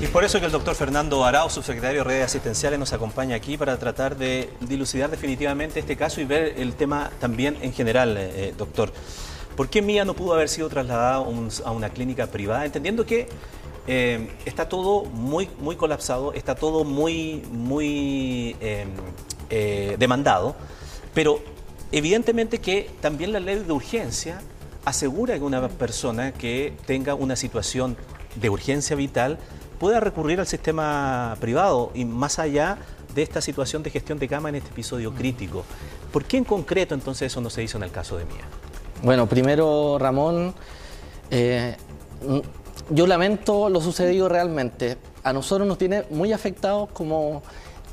Y por eso que el doctor Fernando Arau, subsecretario de redes asistenciales, nos acompaña aquí para tratar de dilucidar definitivamente este caso y ver el tema también en general, eh, eh, doctor. ¿Por qué Mía no pudo haber sido trasladada a una clínica privada? Entendiendo que eh, está todo muy, muy colapsado, está todo muy, muy em, demandado, pero evidentemente que también la ley de urgencia asegura que una persona que tenga una situación de urgencia vital pueda recurrir al sistema privado y más allá de esta situación de gestión de cama en este episodio mm. crítico. ¿Por qué en concreto entonces eso no se hizo en el caso de Mía? Bueno, primero Ramón, eh, yo lamento lo sucedido realmente. A nosotros nos tiene muy afectados como,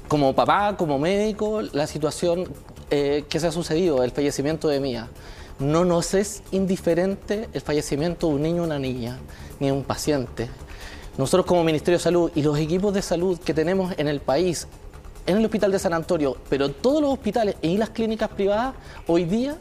como papá, como médico, la situación eh, que se ha sucedido, el fallecimiento de Mía. No nos es indiferente el fallecimiento de un niño o una niña, ni de un paciente. Nosotros como Ministerio de Salud y los equipos de salud que tenemos en el país, en el Hospital de San Antonio, pero todos los hospitales y las clínicas privadas, hoy día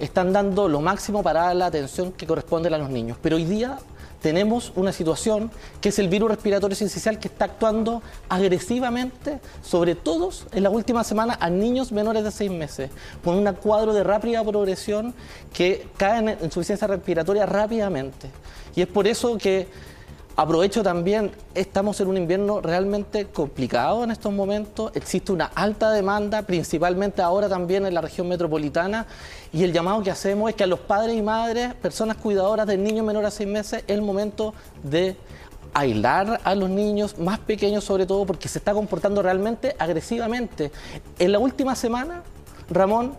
están dando lo máximo para la atención que corresponde a los niños. Pero hoy día tenemos una situación que es el virus respiratorio sincicial que está actuando agresivamente sobre todos en la última semana a niños menores de seis meses, con un cuadro de rápida progresión que caen en insuficiencia respiratoria rápidamente. Y es por eso que Aprovecho también, estamos en un invierno realmente complicado en estos momentos, existe una alta demanda, principalmente ahora también en la región metropolitana, y el llamado que hacemos es que a los padres y madres, personas cuidadoras de niños menores a seis meses, es el momento de aislar a los niños más pequeños sobre todo porque se está comportando realmente agresivamente. En la última semana, Ramón,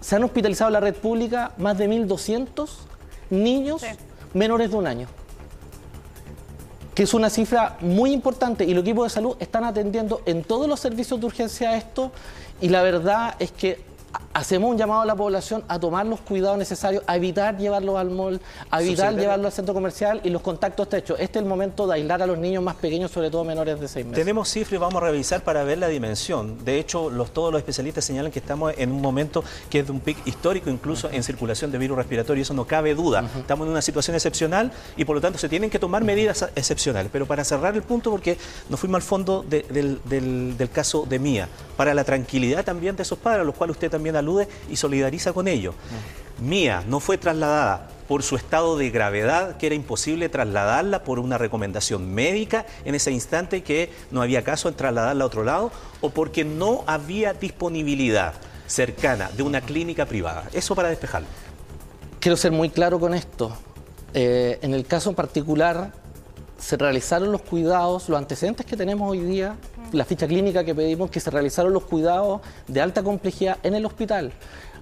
se han hospitalizado en la red pública más de 1.200 niños menores de un año que es una cifra muy importante y los equipos de salud están atendiendo en todos los servicios de urgencia esto y la verdad es que hacemos un llamado a la población a tomar los cuidados necesarios, a evitar llevarlos al mall, a evitar llevarlos al centro comercial y los contactos estrechos. Este es el momento de aislar a los niños más pequeños, sobre todo menores de seis meses. Tenemos cifras y vamos a revisar para ver la dimensión. De hecho, los, todos los especialistas señalan que estamos en un momento que es de un pic histórico, incluso en circulación de virus respiratorio, eso no cabe duda. Estamos en una situación excepcional y por lo tanto se tienen que tomar medidas excepcionales. Pero para cerrar el punto, porque nos fuimos al fondo del, del caso de Mía, para la tranquilidad también de esos padres, a los cuales usted también y solidariza con ellos. Mía no fue trasladada por su estado de gravedad, que era imposible trasladarla por una recomendación médica en ese instante que no había caso en trasladarla a otro lado, o porque no había disponibilidad cercana de una clínica privada. Eso para despejarlo. Quiero ser muy claro con esto. Eh, en el caso en particular, se realizaron los cuidados, los antecedentes que tenemos hoy día, la ficha clínica que pedimos, que se realizaron los cuidados de alta complejidad en el hospital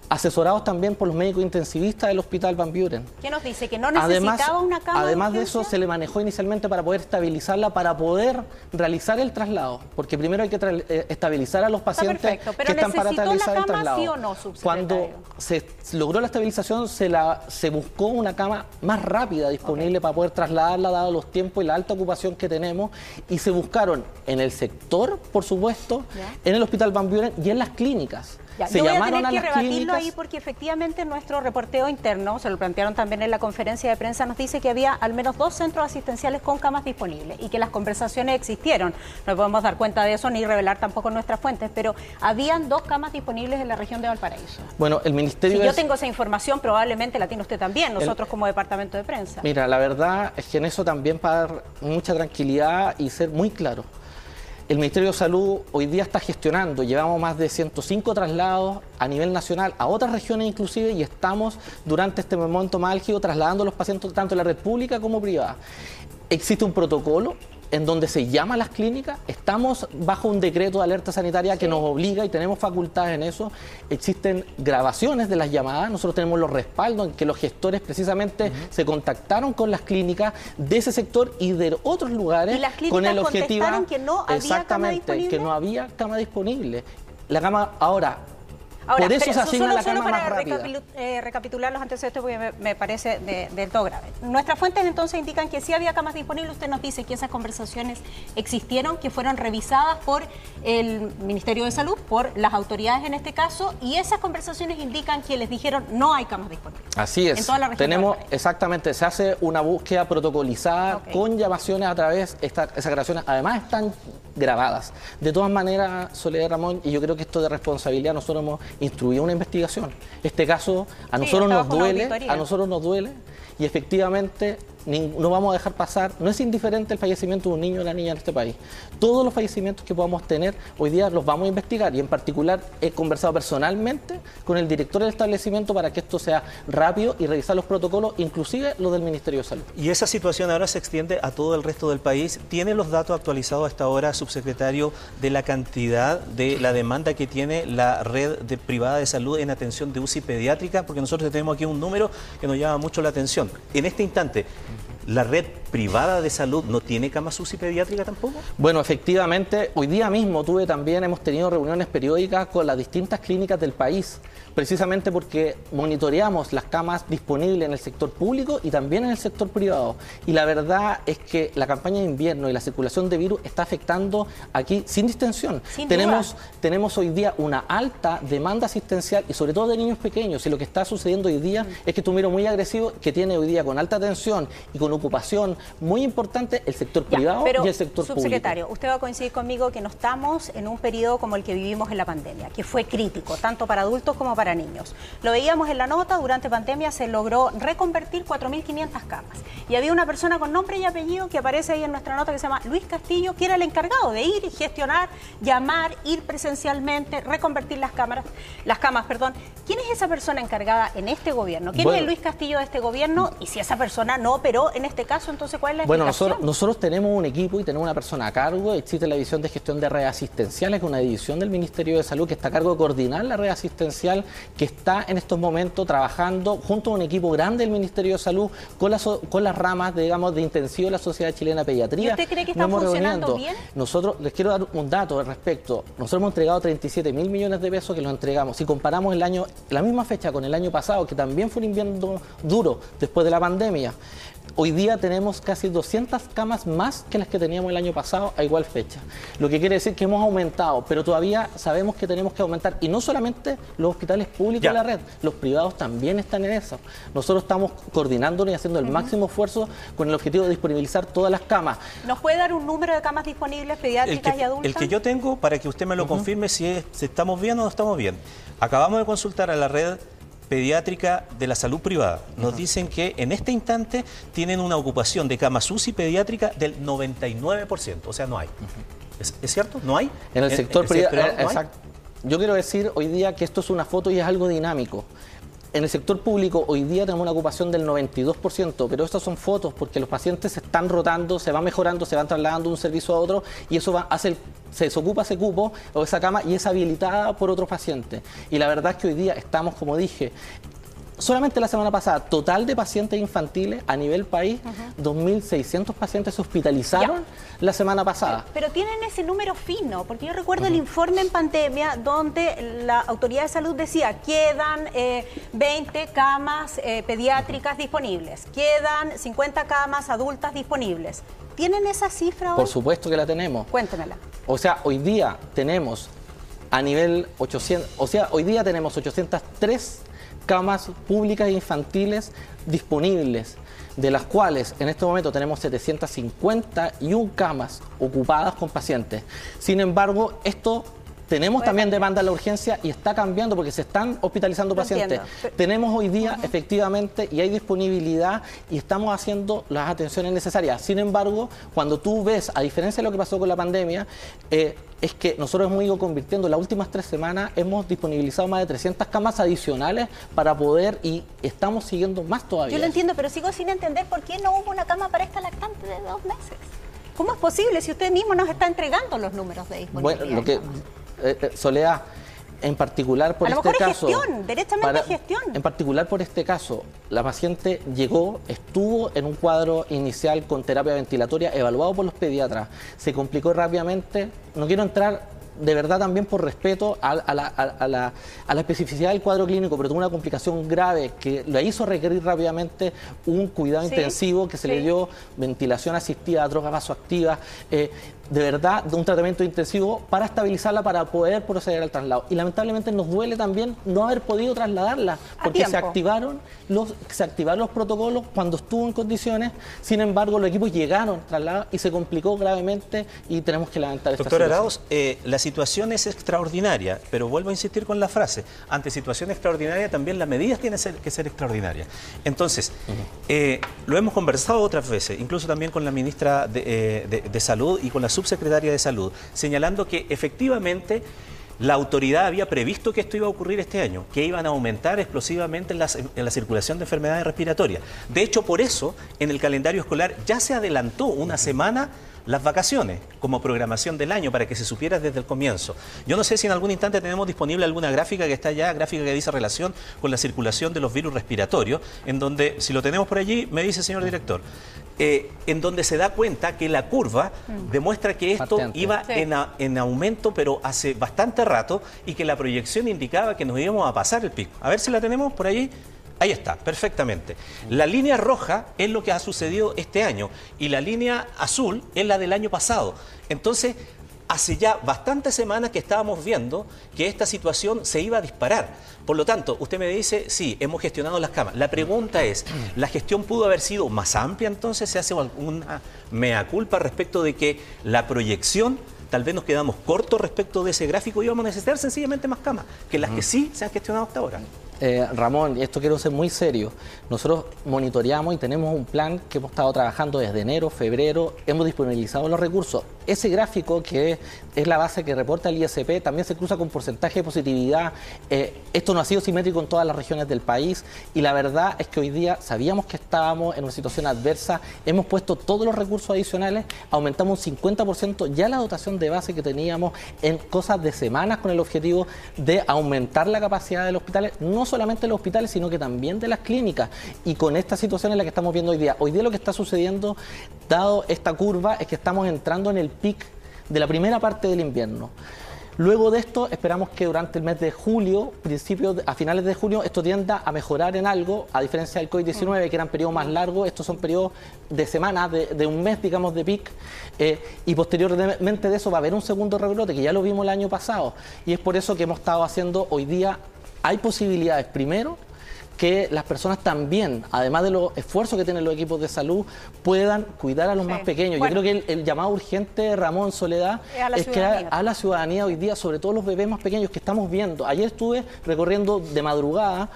asesorados también por los médicos intensivistas del Hospital Van Buren. ¿Qué nos dice? ¿Que no necesitaba una cama Además de, eso, se le manejó inicialmente para poder estabilizarla, para poder realizar el traslado, porque primero hay que eh, estabilizar a los pacientes que están para realizar el traslado. no, Cuando se logró la estabilización, se, la, se buscó una cama más rápida disponible para poder trasladarla, dado los tiempos y la alta ocupación que tenemos, y se buscaron en el sector, por supuesto, en el Hospital Van Buren y en las clínicas. Se yo voy a tener que rebatirlo ahí porque efectivamente nuestro reporteo interno, se lo plantearon también en la conferencia de prensa, nos dice que había al menos dos centros asistenciales con camas disponibles y que las conversaciones existieron. No podemos dar cuenta de eso ni revelar tampoco nuestras fuentes, pero habían dos camas disponibles en la región de Valparaíso. Bueno, el Ministerio... Si yo tengo esa información, probablemente la tiene usted también, nosotros como departamento de prensa. Mira, la verdad es que en eso también para dar mucha tranquilidad y ser muy claro. El Ministerio de Salud hoy día está gestionando, llevamos más de 105 traslados a nivel nacional, a otras regiones inclusive, y estamos durante este momento más trasladando a los pacientes tanto en la red pública como privada. Existe un protocolo en donde se llama a las clínicas, estamos bajo un decreto de alerta sanitaria que nos obliga y tenemos facultades en eso. Existen grabaciones de las llamadas, nosotros tenemos los respaldos en que los gestores precisamente se contactaron con las clínicas de ese sector y de otros lugares con el objetivo que no había exactamente cama que no había cama disponible. La cama ahora Por eso se asigna la cama más rápida. Eh, recapitular los antecedentes porque me, parece del todo grave. Nuestras fuentes entonces indican que si había camas disponibles. Usted nos dice que esas conversaciones existieron, que fueron revisadas por el Ministerio de Salud, por las autoridades en este caso, y esas conversaciones indican que les dijeron no hay camas disponibles. Así es. En toda la región Tenemos, exactamente, se hace una búsqueda protocolizada con llamaciones a través, de esas grabaciones además están grabadas. De todas maneras, Soledad Ramón, y yo creo que esto de responsabilidad, nosotros hemos instruido una investigación. Este caso a nosotros nos duele, a nosotros nos duele y efectivamente no vamos a dejar pasar, no es indiferente el fallecimiento de un niño o una niña en este país. Todos los fallecimientos que podamos tener hoy día los vamos a investigar y en particular he conversado personalmente con el director del establecimiento para que esto sea rápido y revisar los protocolos, inclusive los del Ministerio de Salud. Y esa situación ahora se extiende a todo el resto del país. ¿Tiene los datos actualizados hasta ahora, subsecretario, de la cantidad de la demanda que tiene la red de privada de salud en atención de UCI pediátrica? Porque nosotros tenemos aquí un número que nos llama mucho la atención. En este instante, ¿La red privada de salud no tiene cama UCI pediátrica tampoco? Bueno, efectivamente, hoy día mismo tuve también, hemos tenido reuniones periódicas con las distintas clínicas del país, precisamente porque monitoreamos las camas disponibles en el sector público y también en el sector privado. Y la verdad es que la campaña de invierno y la circulación de virus está afectando aquí sin distensión. tenemos, tenemos hoy día una alta demanda asistencial y sobre todo de niños pequeños. Y lo que está sucediendo hoy día mm. es que miro muy agresivo que tiene hoy día con alta tensión y con ocupación muy importante el sector privado y el sector subsecretario, usted va a coincidir conmigo que no estamos en un periodo como el que vivimos en la pandemia, que fue crítico, tanto para adultos como para niños. Lo veíamos en la nota, durante pandemia se logró reconvertir 4.500 camas. Y había una persona con nombre y apellido que aparece ahí en nuestra nota que se llama Luis Castillo, que era el encargado de ir y gestionar, llamar, ir presencialmente, reconvertir las cámaras, las camas, perdón. ¿Quién es esa persona encargada en este gobierno? ¿Quién es el Luis Castillo de este gobierno? Y si esa persona no operó en este caso, entonces ¿cuál es la Bueno, nosotros, nosotros tenemos un equipo y tenemos una persona a cargo. Existe la división de gestión de redes asistenciales, que es una división del Ministerio de Salud que está a cargo de coordinar la red asistencial, que está en estos momentos trabajando junto a un equipo grande del Ministerio de Salud con las, con las ramas, digamos, de intensivo de la Sociedad Chilena de Pediatría. ¿Y usted cree que está funcionando bien? Nosotros, les quiero dar un dato al respecto. Nosotros hemos entregado 37 mil millones de pesos que los entregamos. Si comparamos el año, la misma fecha con el año pasado, que también fue un invierno duro después de la pandemia, Hoy día tenemos casi 200 camas más que las que teníamos el año pasado a igual fecha. Lo que quiere decir que hemos aumentado, pero todavía sabemos que tenemos que aumentar. Y no solamente los hospitales públicos de la red, los privados también están en eso. Nosotros estamos coordinándonos y haciendo el máximo esfuerzo con el objetivo de disponibilizar todas las camas. ¿Nos puede dar un número de camas disponibles pediátricas y adultas? El que yo tengo, para que usted me lo confirme si, si estamos bien o no estamos bien. Acabamos de consultar a la red pediátrica de la salud privada. Nos dicen que en este instante tienen una ocupación de cama UCI pediátrica del 99%, o sea, no hay. ¿Es, cierto? ¿No hay? En el sector privado, exacto. Yo quiero decir hoy día que esto es una foto y es algo dinámico. En el sector público hoy día tenemos una ocupación del 92%, pero estas son fotos porque los pacientes se están rotando, se van mejorando, se van trasladando de un servicio a otro y eso va, hace se desocupa ese cupo o esa cama y es habilitada por otro paciente. Y la verdad es que hoy día estamos, como dije, solamente la semana pasada, total de pacientes infantiles a nivel país, 2.600 pacientes se hospitalizaron la semana pasada. Pero, tienen ese número fino, porque yo recuerdo el informe en pandemia donde la autoridad de salud decía, quedan 20 eh, camas eh, pediátricas disponibles, quedan 50 camas adultas disponibles. ¿Tienen esa cifra hoy? Por supuesto que la tenemos. Cuéntemela. O sea, hoy día tenemos a nivel 800, o sea, hoy día tenemos 803 camas públicas e infantiles disponibles, de las cuales en este momento tenemos 751 camas ocupadas con pacientes. Sin embargo, esto tenemos también demanda en la urgencia y está cambiando porque se están hospitalizando pacientes. Tenemos hoy día efectivamente y hay disponibilidad y estamos haciendo las atenciones necesarias. Sin embargo, cuando tú ves, a diferencia de lo que pasó con la pandemia, eh, es que nosotros hemos ido convirtiendo, las últimas tres semanas hemos disponibilizado más de 300 camas adicionales para poder y estamos siguiendo más todavía. Yo lo entiendo, pero sigo sin entender por qué no hubo una cama para esta lactante de dos meses. ¿Cómo es posible si usted mismo nos está entregando los números de disponibilidad? Bueno, lo que eh, eh, Soledad, en particular por este caso. Gestión, derechamente gestión. En particular por este caso, la paciente llegó, estuvo en un cuadro inicial con terapia ventilatoria evaluado por los pediatras, se complicó rápidamente. No quiero entrar de verdad también por respeto a, la, especificidad del cuadro clínico, pero tuvo una complicación grave que la hizo requerir rápidamente un cuidado intensivo, que se le dio ventilación asistida, drogas vasoactivas, eh, de verdad de un tratamiento intensivo para estabilizarla, para poder proceder al traslado. Y lamentablemente nos duele también no haber podido trasladarla, porque se activaron, los, se activaron los protocolos cuando estuvo en condiciones, sin embargo los equipos llegaron trasladados y se complicó gravemente y tenemos que lamentar esta Doctor Arauz, eh, la situación es extraordinaria, pero vuelvo a insistir con la frase, ante situación extraordinaria también las medidas tienen que ser extraordinarias. Entonces, eh, lo hemos conversado otras veces, incluso también con la ministra de, eh, de Salud y con la subsecretaria de Salud, señalando que efectivamente la autoridad había previsto que esto iba a ocurrir este año, que iban a aumentar explosivamente en la, circulación de enfermedades respiratorias. De hecho, por eso, en el calendario escolar ya se adelantó una semana las vacaciones como programación del año para que se supiera desde el comienzo. Yo no sé si en algún instante tenemos disponible alguna gráfica que está ya, gráfica que dice relación con la circulación de los virus respiratorios, en donde, si lo tenemos por allí, me dice, señor director, eh, en donde se da cuenta que la curva mm. demuestra que esto iba en, aumento, pero hace bastante rato, y que la proyección indicaba que nos íbamos a pasar el pico. A ver si la tenemos por allí. Ahí está, perfectamente. La línea roja es lo que ha sucedido este año y la línea azul es la del año pasado. Entonces, hace ya bastantes semanas que estábamos viendo que esta situación se iba a disparar. Por lo tanto, usted me dice, sí, hemos gestionado las camas. La pregunta es, ¿la gestión pudo haber sido más amplia entonces? ¿Se hace alguna mea culpa respecto de que la proyección tal vez nos quedamos cortos respecto de ese gráfico y vamos a necesitar sencillamente más camas que las que sí se han gestionado hasta ahora? Eh, Ramón, esto quiero ser muy serio, nosotros monitoreamos y tenemos un plan que hemos estado trabajando desde enero, febrero, hemos disponibilizado los recursos. Ese gráfico que es la base que reporta el ISP también se cruza con porcentaje de positividad. Eh, esto no ha sido simétrico en todas las regiones del país y la verdad es que hoy día sabíamos que estábamos en una situación adversa, hemos puesto todos los recursos adicionales, aumentamos un 50% ya la dotación de base que teníamos en cosas de semanas con el objetivo de aumentar la capacidad del hospital, no solamente de los hospitales, sino que también de las clínicas. Y con esta situación en la que estamos viendo hoy día, hoy día lo que está sucediendo, dado esta curva, es que estamos entrando en el pic de la primera parte del invierno. Luego de esto, esperamos que durante el mes de julio, principios a finales de junio, esto tienda a mejorar en algo, a diferencia del COVID-19, que eran periodos más largos, estos son periodos de semanas, de, un mes, digamos, de pic, eh, y posteriormente de eso va a haber un segundo rebrote, que ya lo vimos el año pasado, y es por eso que hemos estado haciendo hoy día hay posibilidades, primero, que las personas también, además de los esfuerzos que tienen los equipos de salud, puedan cuidar a los más pequeños. Yo creo que el, llamado urgente, Ramón Soledad, es, que a, la ciudadanía hoy día, sobre todo los bebés más pequeños que estamos viendo. Ayer estuve recorriendo de madrugada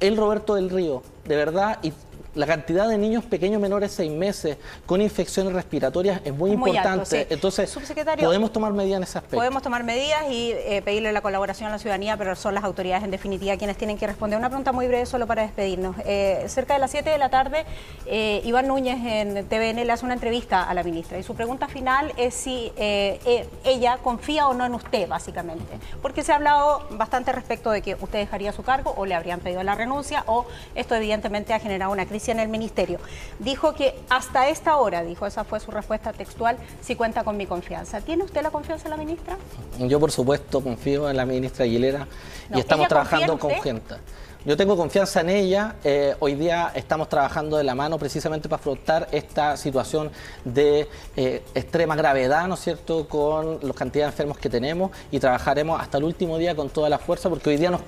el Roberto del Río, de verdad, y la cantidad de niños pequeños menores de seis meses con infecciones respiratorias es muy, importante. Entonces, podemos tomar medidas en ese aspecto. Podemos tomar medidas y eh, pedirle la colaboración a la ciudadanía, pero son las autoridades en definitiva quienes tienen que responder. Una pregunta muy breve solo para despedirnos. Eh, cerca de las 7 de la tarde, eh, Iván Núñez en TVN le hace una entrevista a la ministra y su pregunta final es si ella confía o no en usted, básicamente. Porque se ha hablado bastante respecto de que usted dejaría su cargo o le habrían pedido la renuncia o esto evidentemente ha generado una crisis en el ministerio. Dijo que hasta esta hora, dijo, esa fue su respuesta textual, si cuenta con mi confianza. ¿Tiene usted la confianza en la ministra? Yo, por supuesto, confío en la ministra Aguilera y estamos trabajando con gente. Yo tengo confianza en ella. Eh, hoy día estamos trabajando de la mano precisamente para afrontar esta situación de eh, extrema gravedad, ¿no es cierto?, con la cantidad de enfermos que tenemos y trabajaremos hasta el último día con toda la fuerza porque hoy día nos,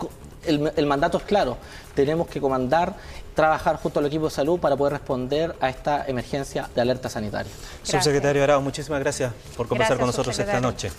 el, mandato es claro, tenemos que comandar, trabajar junto al equipo de salud para poder responder a esta emergencia de alerta sanitaria. Subsecretario Arao, muchísimas gracias por conversar con nosotros esta noche.